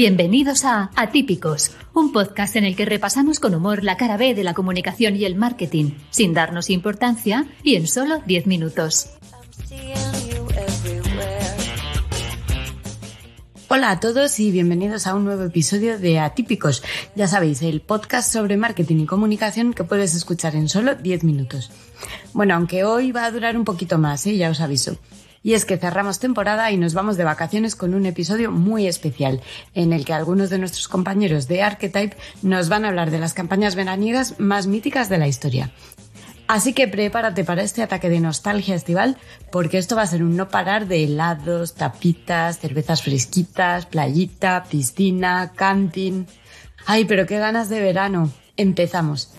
Bienvenidos a Atípicos, un podcast en el que repasamos con humor la cara B de la comunicación y el marketing, sin darnos importancia y en solo 10 minutos. Hola a todos y bienvenidos a un nuevo episodio de Atípicos. Ya sabéis, el podcast sobre marketing y comunicación que puedes escuchar en solo 10 minutos. Bueno, aunque hoy va a durar un poquito más, ¿eh? ya os aviso. Y es que cerramos temporada y nos vamos de vacaciones con un episodio muy especial, en el que algunos de nuestros compañeros de Archetype nos van a hablar de las campañas veraniegas más míticas de la historia. Así que prepárate para este ataque de nostalgia estival, porque esto va a ser un no parar de helados, tapitas, cervezas fresquitas, playita, piscina, canting. Ay, pero qué ganas de verano. Empezamos.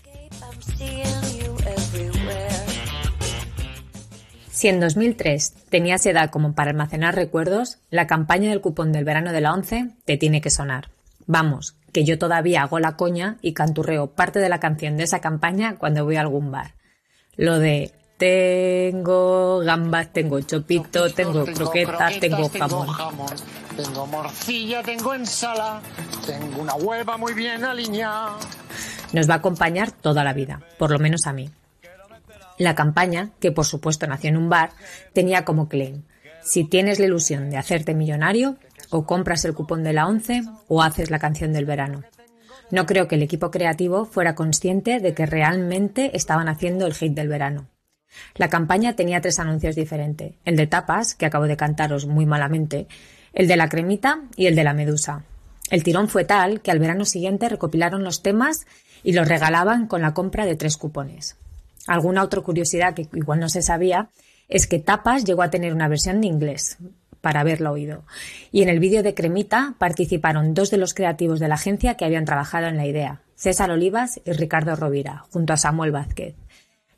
Si en 2003 tenías edad como para almacenar recuerdos, la campaña del cupón del verano de la 11 te tiene que sonar. Vamos, que yo todavía hago la coña y canturreo parte de la canción de esa campaña cuando voy a algún bar. Lo de tengo gambas, tengo chopito, tengo, croquetas, tengo jamón. Tengo morcilla, tengo ensalada, tengo una hueva muy bien alineada. Nos va a acompañar toda la vida, por lo menos a mí. La campaña, que por supuesto nació en un bar, tenía como claim, si tienes la ilusión de hacerte millonario, o compras el cupón de la once o haces la canción del verano. No creo que el equipo creativo fuera consciente de que realmente estaban haciendo el hit del verano. La campaña tenía tres anuncios diferentes, el de tapas, que acabo de cantaros muy malamente, el de la cremita y el de la medusa. El tirón fue tal que al verano siguiente recopilaron los temas y los regalaban con la compra de tres cupones. Alguna otra curiosidad que igual no se sabía es que Tapas llegó a tener una versión de inglés para haberlo oído. Y en el vídeo de Cremita participaron dos de los creativos de la agencia que habían trabajado en la idea, César Olivas y Ricardo Rovira, junto a Samuel Vázquez.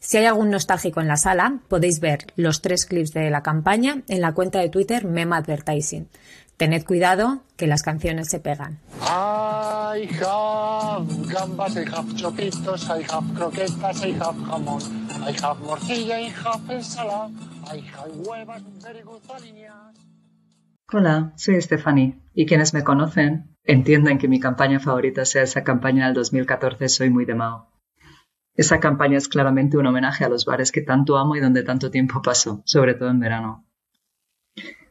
Si hay algún nostálgico en la sala, podéis ver los tres clips de la campaña en la cuenta de Twitter Mem Advertising. Tened cuidado que las canciones se pegan. I have gambas, I have chopitos, I have croquetas, I have jamón, I have morcilla, I have ensalada, I have huevas very good alineadas. Hola, soy Stephanie y quienes me conocen entienden que mi campaña favorita sea esa campaña del 2014 Soy muy de Mao. Esa campaña es claramente un homenaje a los bares que tanto amo y donde tanto tiempo paso, sobre todo en verano.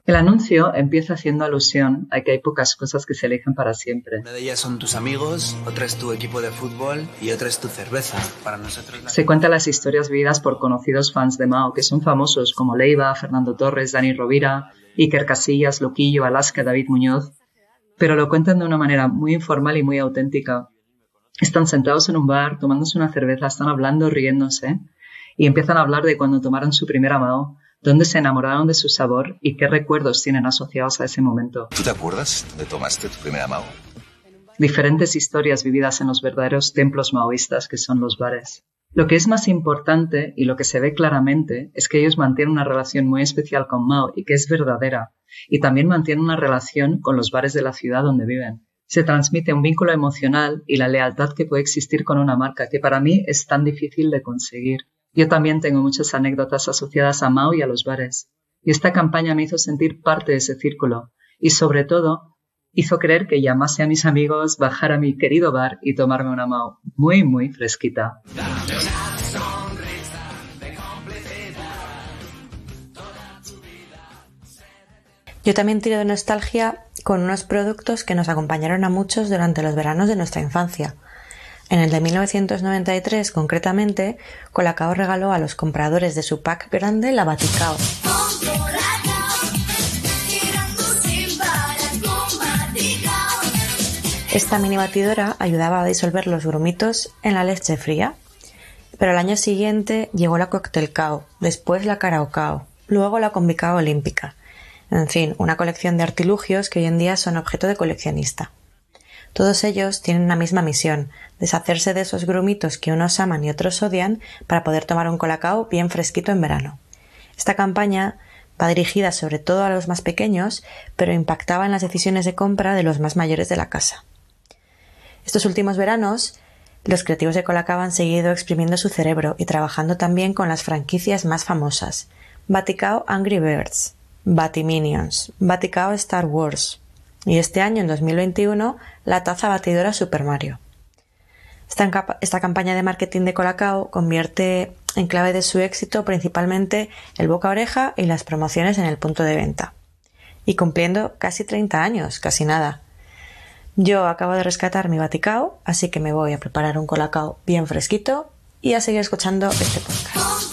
El anuncio empieza haciendo alusión a que hay pocas cosas que se eligen para siempre. Una de ellas son tus amigos, otra es tu equipo de fútbol y otra es tu cerveza. Para nosotros la... Se cuentan las historias vividas por conocidos fans de Mao que son famosos como Leiva, Fernando Torres, Dani Rovira, Iker Casillas, Loquillo, Alaska, David Muñoz, pero lo cuentan de una manera muy informal y muy auténtica. Están sentados en un bar, tomándose una cerveza, están hablando, riéndose, y empiezan a hablar de cuando tomaron su primera Mao, dónde se enamoraron de su sabor y qué recuerdos tienen asociados a ese momento. ¿Tú te acuerdas dónde tomaste tu primera Mao? Diferentes historias vividas en los verdaderos templos maoístas que son los bares. Lo que es más importante y lo que se ve claramente es que ellos mantienen una relación muy especial con Mao y que es verdadera, y también mantienen una relación con los bares de la ciudad donde viven. Se transmite un vínculo emocional y la lealtad que puede existir con una marca que para mí es tan difícil de conseguir. Yo también tengo muchas anécdotas asociadas a Mao y a los bares, y esta campaña me hizo sentir parte de ese círculo, y sobre todo hizo creer que llamase a mis amigos, bajar a mi querido bar y tomarme una Mao muy, muy fresquita. Yo también tiro de nostalgia con unos productos que nos acompañaron a muchos durante los veranos de nuestra infancia. En el de 1993, concretamente, Colacao regaló a los compradores de su pack grande la Baticao. Esta mini batidora ayudaba a disolver los grumitos en la leche fría. Pero al año siguiente llegó la Cocktailcao, después la Caraocao, luego la Combicao Olímpica. En fin, una colección de artilugios que hoy en día son objeto de coleccionista. Todos ellos tienen una misma misión, deshacerse de esos grumitos que unos aman y otros odian para poder tomar un colacao bien fresquito en verano. Esta campaña va dirigida sobre todo a los más pequeños, pero impactaba en las decisiones de compra de los más mayores de la casa. Estos últimos veranos, los creativos de Colacao han seguido exprimiendo su cerebro y trabajando también con las franquicias más famosas. Baticao Angry Birds, Batiminions, Baticao Star Wars. Y este año, en 2021, la taza batidora Super Mario. Esta, esta campaña de marketing de Colacao convierte en clave de su éxito principalmente el boca a oreja y las promociones en el punto de venta. Y cumpliendo casi 30 años, casi nada. Yo acabo de rescatar mi baticao, así que me voy a preparar un colacao bien fresquito y a seguir escuchando este podcast.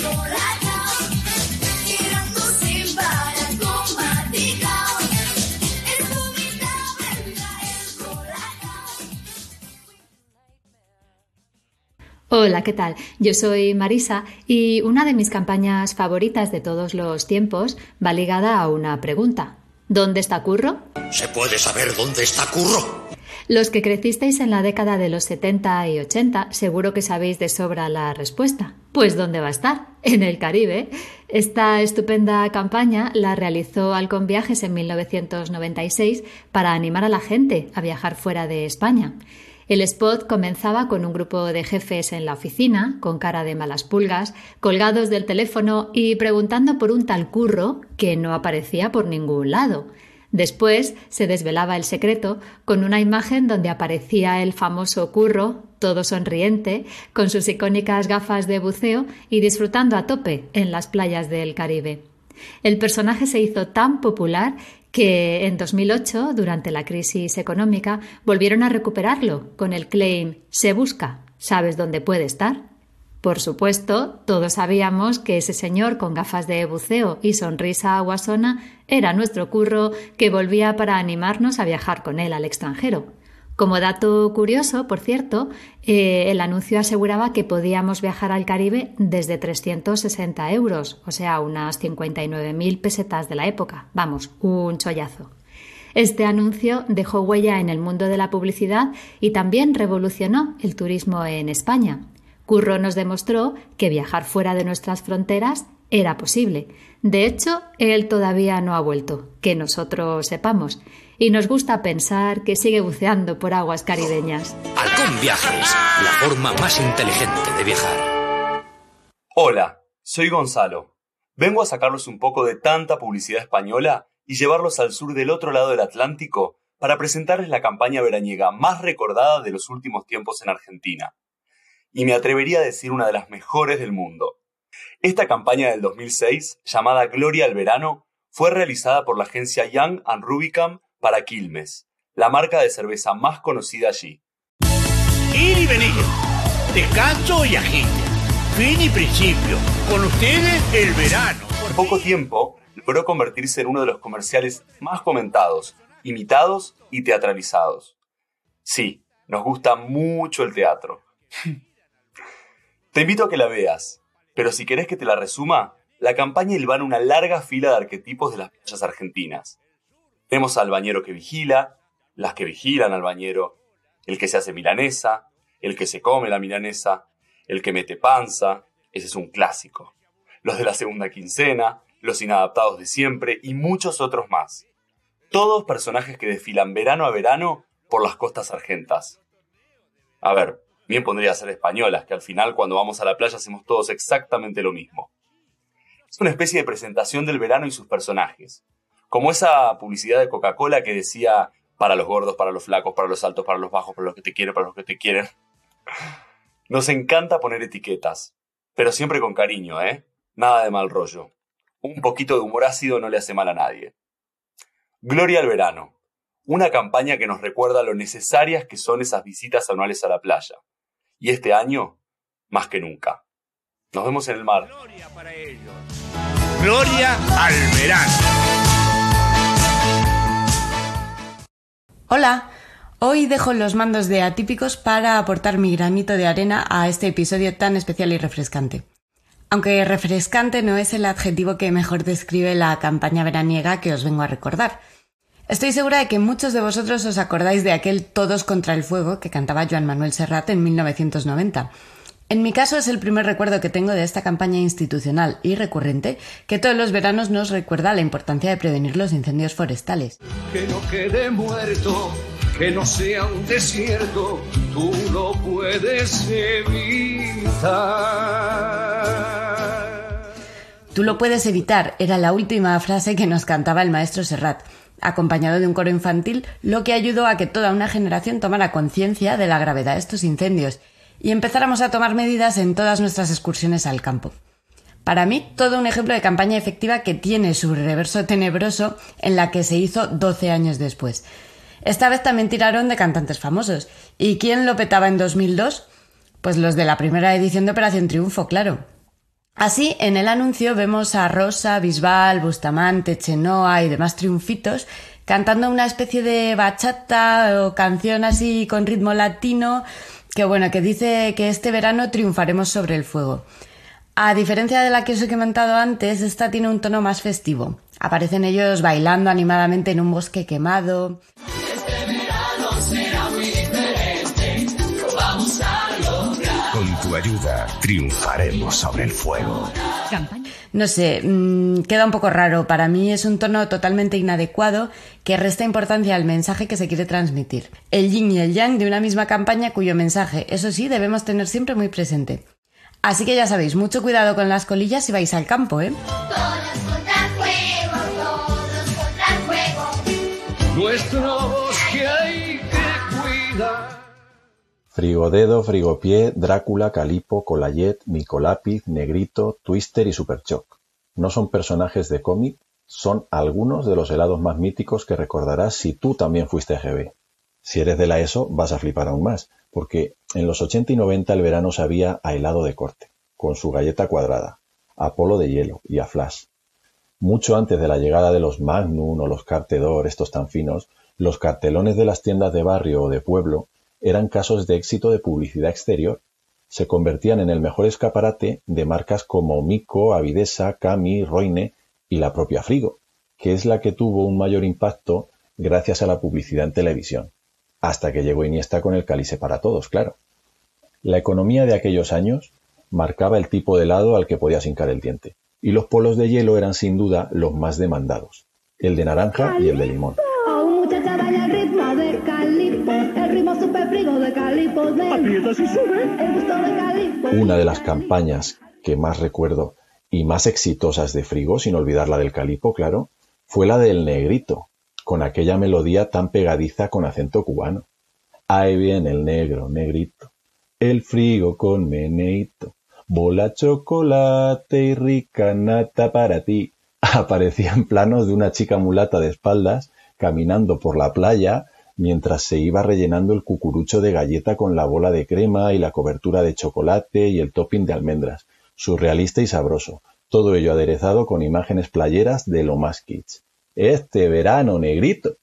Hola, ¿qué tal? Yo soy Marisa y una de mis campañas favoritas de todos los tiempos va ligada a una pregunta. ¿Dónde está Curro? ¿Se puede saber dónde está Curro? Los que crecisteis en la década de los 70 y 80 seguro que sabéis de sobra la respuesta. Pues ¿dónde va a estar? En el Caribe. Esta estupenda campaña la realizó Alcon Viajes en 1996 para animar a la gente a viajar fuera de España. El spot comenzaba con un grupo de jefes en la oficina, con cara de malas pulgas, colgados del teléfono y preguntando por un tal curro que no aparecía por ningún lado. Después se desvelaba el secreto con una imagen donde aparecía el famoso curro, todo sonriente, con sus icónicas gafas de buceo y disfrutando a tope en las playas del Caribe. El personaje se hizo tan popular que en 2008, durante la crisis económica, volvieron a recuperarlo con el claim Se busca, ¿sabes dónde puede estar? Por supuesto, todos sabíamos que ese señor con gafas de buceo y sonrisa aguasona era nuestro curro que volvía para animarnos a viajar con él al extranjero. Como dato curioso, por cierto, eh, el anuncio aseguraba que podíamos viajar al Caribe desde 360 euros, o sea, unas 59.000 pesetas de la época. Vamos, un chollazo. Este anuncio dejó huella en el mundo de la publicidad y también revolucionó el turismo en España. Curro nos demostró que viajar fuera de nuestras fronteras era posible. De hecho, él todavía no ha vuelto, que nosotros sepamos y nos gusta pensar que sigue buceando por aguas caribeñas. Halcón Viajes, la forma más inteligente de viajar. Hola, soy Gonzalo. Vengo a sacarlos un poco de tanta publicidad española y llevarlos al sur del otro lado del Atlántico para presentarles la campaña veraniega más recordada de los últimos tiempos en Argentina. Y me atrevería a decir una de las mejores del mundo. Esta campaña del 2006, llamada Gloria al Verano, fue realizada por la agencia Young and Rubicam para Quilmes, la marca de cerveza más conocida allí. Ir y venir, descanso y agite, fin y principio, con ustedes el verano. En poco tiempo logró convertirse en uno de los comerciales más comentados, imitados y teatralizados. Sí, nos gusta mucho el teatro. Te invito a que la veas, pero si querés que te la resuma, la campaña ilvana una larga fila de arquetipos de las playas argentinas. Tenemos al bañero que vigila, las que vigilan al bañero, el que se hace milanesa, el que se come la milanesa, el que mete panza, ese es un clásico. Los de la segunda quincena, los inadaptados de siempre y muchos otros más. Todos personajes que desfilan verano a verano por las costas argentas. A ver, bien pondría ser españolas, que al final cuando vamos a la playa hacemos todos exactamente lo mismo. Es una especie de presentación del verano y sus personajes, como esa publicidad de Coca-Cola que decía para los gordos, para los flacos, para los altos, para los bajos, para los que te quieren, para los que te quieren. Nos encanta poner etiquetas, pero siempre con cariño, ¿eh? Nada de mal rollo. Un poquito de humor ácido no le hace mal a nadie. Gloria al verano. Una campaña que nos recuerda lo necesarias que son esas visitas anuales a la playa. Y este año, más que nunca. Nos vemos en el mar. Gloria para ellos. Gloria al verano. Hola, hoy dejo los mandos de atípicos para aportar mi granito de arena a este episodio tan especial y refrescante. Aunque refrescante no es el adjetivo que mejor describe la campaña veraniega que os vengo a recordar. Estoy segura de que muchos de vosotros os acordáis de aquel Todos contra el Fuego que cantaba Joan Manuel Serrat en 1990 en mi caso es el primer recuerdo que tengo de esta campaña institucional y recurrente que todos los veranos nos recuerda la importancia de prevenir los incendios forestales. Que no quede muerto, que no sea un desierto, tú lo puedes evitar. Tú lo puedes evitar, era la última frase que nos cantaba el maestro Serrat. acompañado de un coro infantil, lo que ayudó a que toda una generación tomara conciencia de la gravedad de estos incendios y empezáramos a tomar medidas en todas nuestras excursiones al campo. Para mí, todo un ejemplo de campaña efectiva que tiene su reverso tenebroso en la que se hizo 12 años después. Esta vez también tiraron de cantantes famosos. ¿Y quién lo petaba en 2002? Pues los de la primera edición de Operación Triunfo, claro. Así, en el anuncio vemos a Rosa, Bisbal, Bustamante, Chenoa y demás triunfitos cantando una especie de bachata o canción así con ritmo latino que bueno, que dice que este verano triunfaremos sobre el fuego. A diferencia de la que os he comentado antes, esta tiene un tono más festivo. Aparecen ellos bailando animadamente en un bosque quemado. Con tu ayuda triunfaremos sobre el fuego. No sé, mm, queda un poco raro. Para mí es un tono totalmente inadecuado que resta importancia al mensaje que se quiere transmitir. El yin y el yang de una misma campaña cuyo mensaje, eso sí, debemos tener siempre muy presente. Así que ya sabéis, mucho cuidado con las colillas si vais al campo, ¿eh? Nuestros que hay Frigodedo, Frigopié, Drácula, Calipo, Colayet, Micolápiz, Negrito, Twister y Superchoc. No son personajes de cómic, son algunos de los helados más míticos que recordarás si tú también fuiste GB. Si eres de la ESO, vas a flipar aún más, porque en los 80 y 90 el verano sabía a helado de corte, con su galleta cuadrada, a polo de hielo y a flash. Mucho antes de la llegada de los Magnum o los Cartedor, estos tan finos, los cartelones de las tiendas de barrio o de pueblo eran casos de éxito de publicidad exterior. Se convertían en el mejor escaparate de marcas como Mico, Avidesa, Cami, Roine y la propia Frigo, que es la que tuvo un mayor impacto gracias a la publicidad en televisión hasta que llegó Iniesta con el cálice para todos, claro. La economía de aquellos años marcaba el tipo de helado al que podías hincar el diente, y los polos de hielo eran sin duda los más demandados, el de naranja y el de limón. Una de las campañas que más recuerdo y más exitosas de Frigo, sin olvidar la del calipo, claro, fue la del negrito, con aquella melodía tan pegadiza con acento cubano. Ahí viene el negro, negrito, el frigo con meneito, bola chocolate y rica nata para ti. Aparecían planos de una chica mulata de espaldas caminando por la playa mientras se iba rellenando el cucurucho de galleta con la bola de crema y la cobertura de chocolate y el topping de almendras, surrealista y sabroso, todo ello aderezado con imágenes playeras de lo más kits este verano negrito.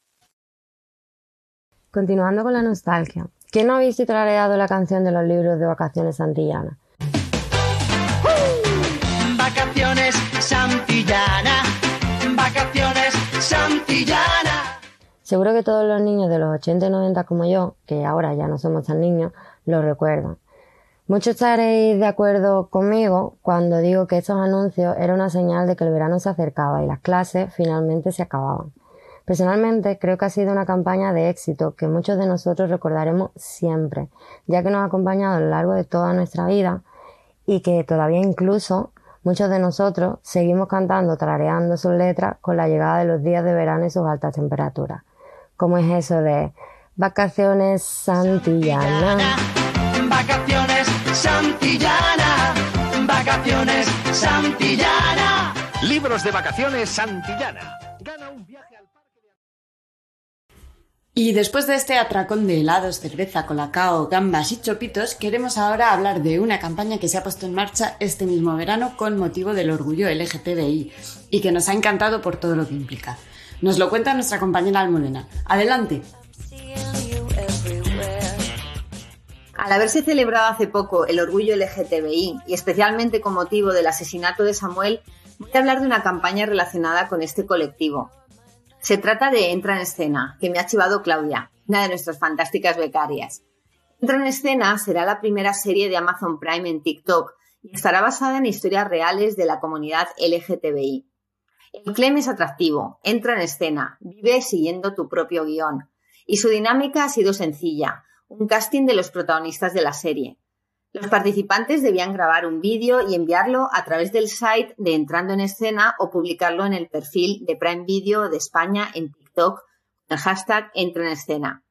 Continuando con la nostalgia, ¿quién no ha visto y tarareado la canción de los libros de vacaciones Santillana? Vacaciones Santillana, vacaciones Santillana. Seguro que todos los niños de los 80 y 90 como yo, que ahora ya no somos tan niños, lo recuerdan. Muchos estaréis de acuerdo conmigo cuando digo que estos anuncios eran una señal de que el verano se acercaba y las clases finalmente se acababan. Personalmente creo que ha sido una campaña de éxito que muchos de nosotros recordaremos siempre, ya que nos ha acompañado a lo largo de toda nuestra vida y que todavía incluso muchos de nosotros seguimos cantando, trareando sus letras con la llegada de los días de verano y sus altas temperaturas. Como es eso de vacaciones santillanas. Vacaciones Santillana, vacaciones Santillana. Libros de vacaciones Santillana. Gana un viaje al Y después de este atracón de helados, cerveza, colacao, gambas y chopitos, queremos ahora hablar de una campaña que se ha puesto en marcha este mismo verano con motivo del orgullo LGTBI y que nos ha encantado por todo lo que implica. Nos lo cuenta nuestra compañera Almudena. Adelante. Al haberse celebrado hace poco el orgullo LGTBI y especialmente con motivo del asesinato de Samuel, voy a hablar de una campaña relacionada con este colectivo. Se trata de Entra en Escena, que me ha chivado Claudia, una de nuestras fantásticas becarias. Entra en Escena será la primera serie de Amazon Prime en TikTok y estará basada en historias reales de la comunidad LGTBI. El claim es atractivo, entra en escena, vive siguiendo tu propio guion. Y su dinámica ha sido sencilla, un casting de los protagonistas de la serie. Los participantes debían grabar un vídeo y enviarlo a través del site de Entrando en Escena o publicarlo en el perfil de Prime Video de España en TikTok. TikTok, el hashtag entra en escena.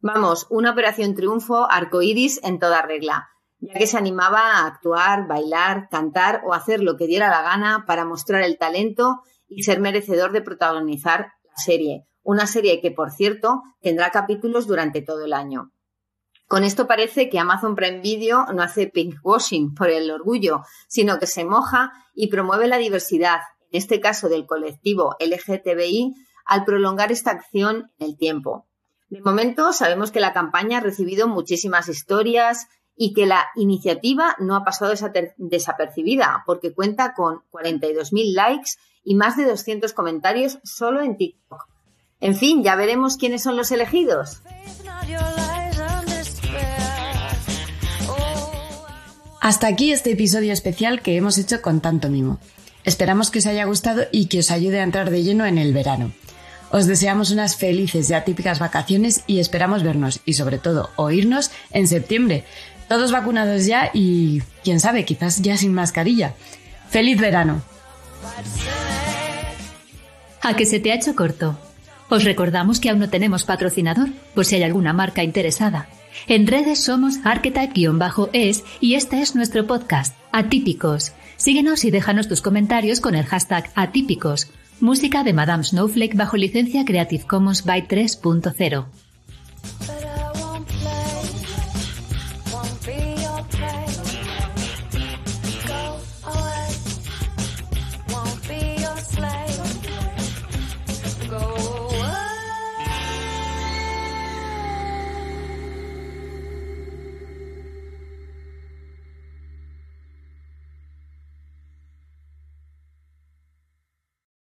Vamos, una operación triunfo arcoíris en toda regla, ya que se animaba a actuar, bailar, cantar o hacer lo que diera la gana para mostrar el talento y ser merecedor de protagonizar la serie, una serie que, por cierto, tendrá capítulos durante todo el año. Con esto parece que Amazon Prime Video no hace pinkwashing por el orgullo, sino que se moja y promueve la diversidad, en este caso del colectivo LGTBI, al prolongar esta acción en el tiempo. De momento sabemos que la campaña ha recibido muchísimas historias y que la iniciativa no ha pasado desapercibida porque cuenta con 42.000 likes y más de 200 comentarios solo en TikTok. En fin, ya veremos quiénes son los elegidos. Hasta aquí este episodio especial que hemos hecho con tanto mimo. Esperamos que os haya gustado y que os ayude a entrar de lleno en el verano. Os deseamos unas felices y atípicas vacaciones y esperamos vernos y sobre todo oírnos en septiembre. Todos vacunados ya y, quién sabe, quizás ya sin mascarilla. ¡Feliz verano! ¿A que se te ha hecho corto? Os recordamos que aún no tenemos patrocinador, por si hay alguna marca interesada. En redes somos archetype-es y este es nuestro podcast, Atípicos. Síguenos y déjanos tus comentarios con el hashtag Atípicos. Música de Madame Snowflake bajo licencia Creative Commons by 3.0.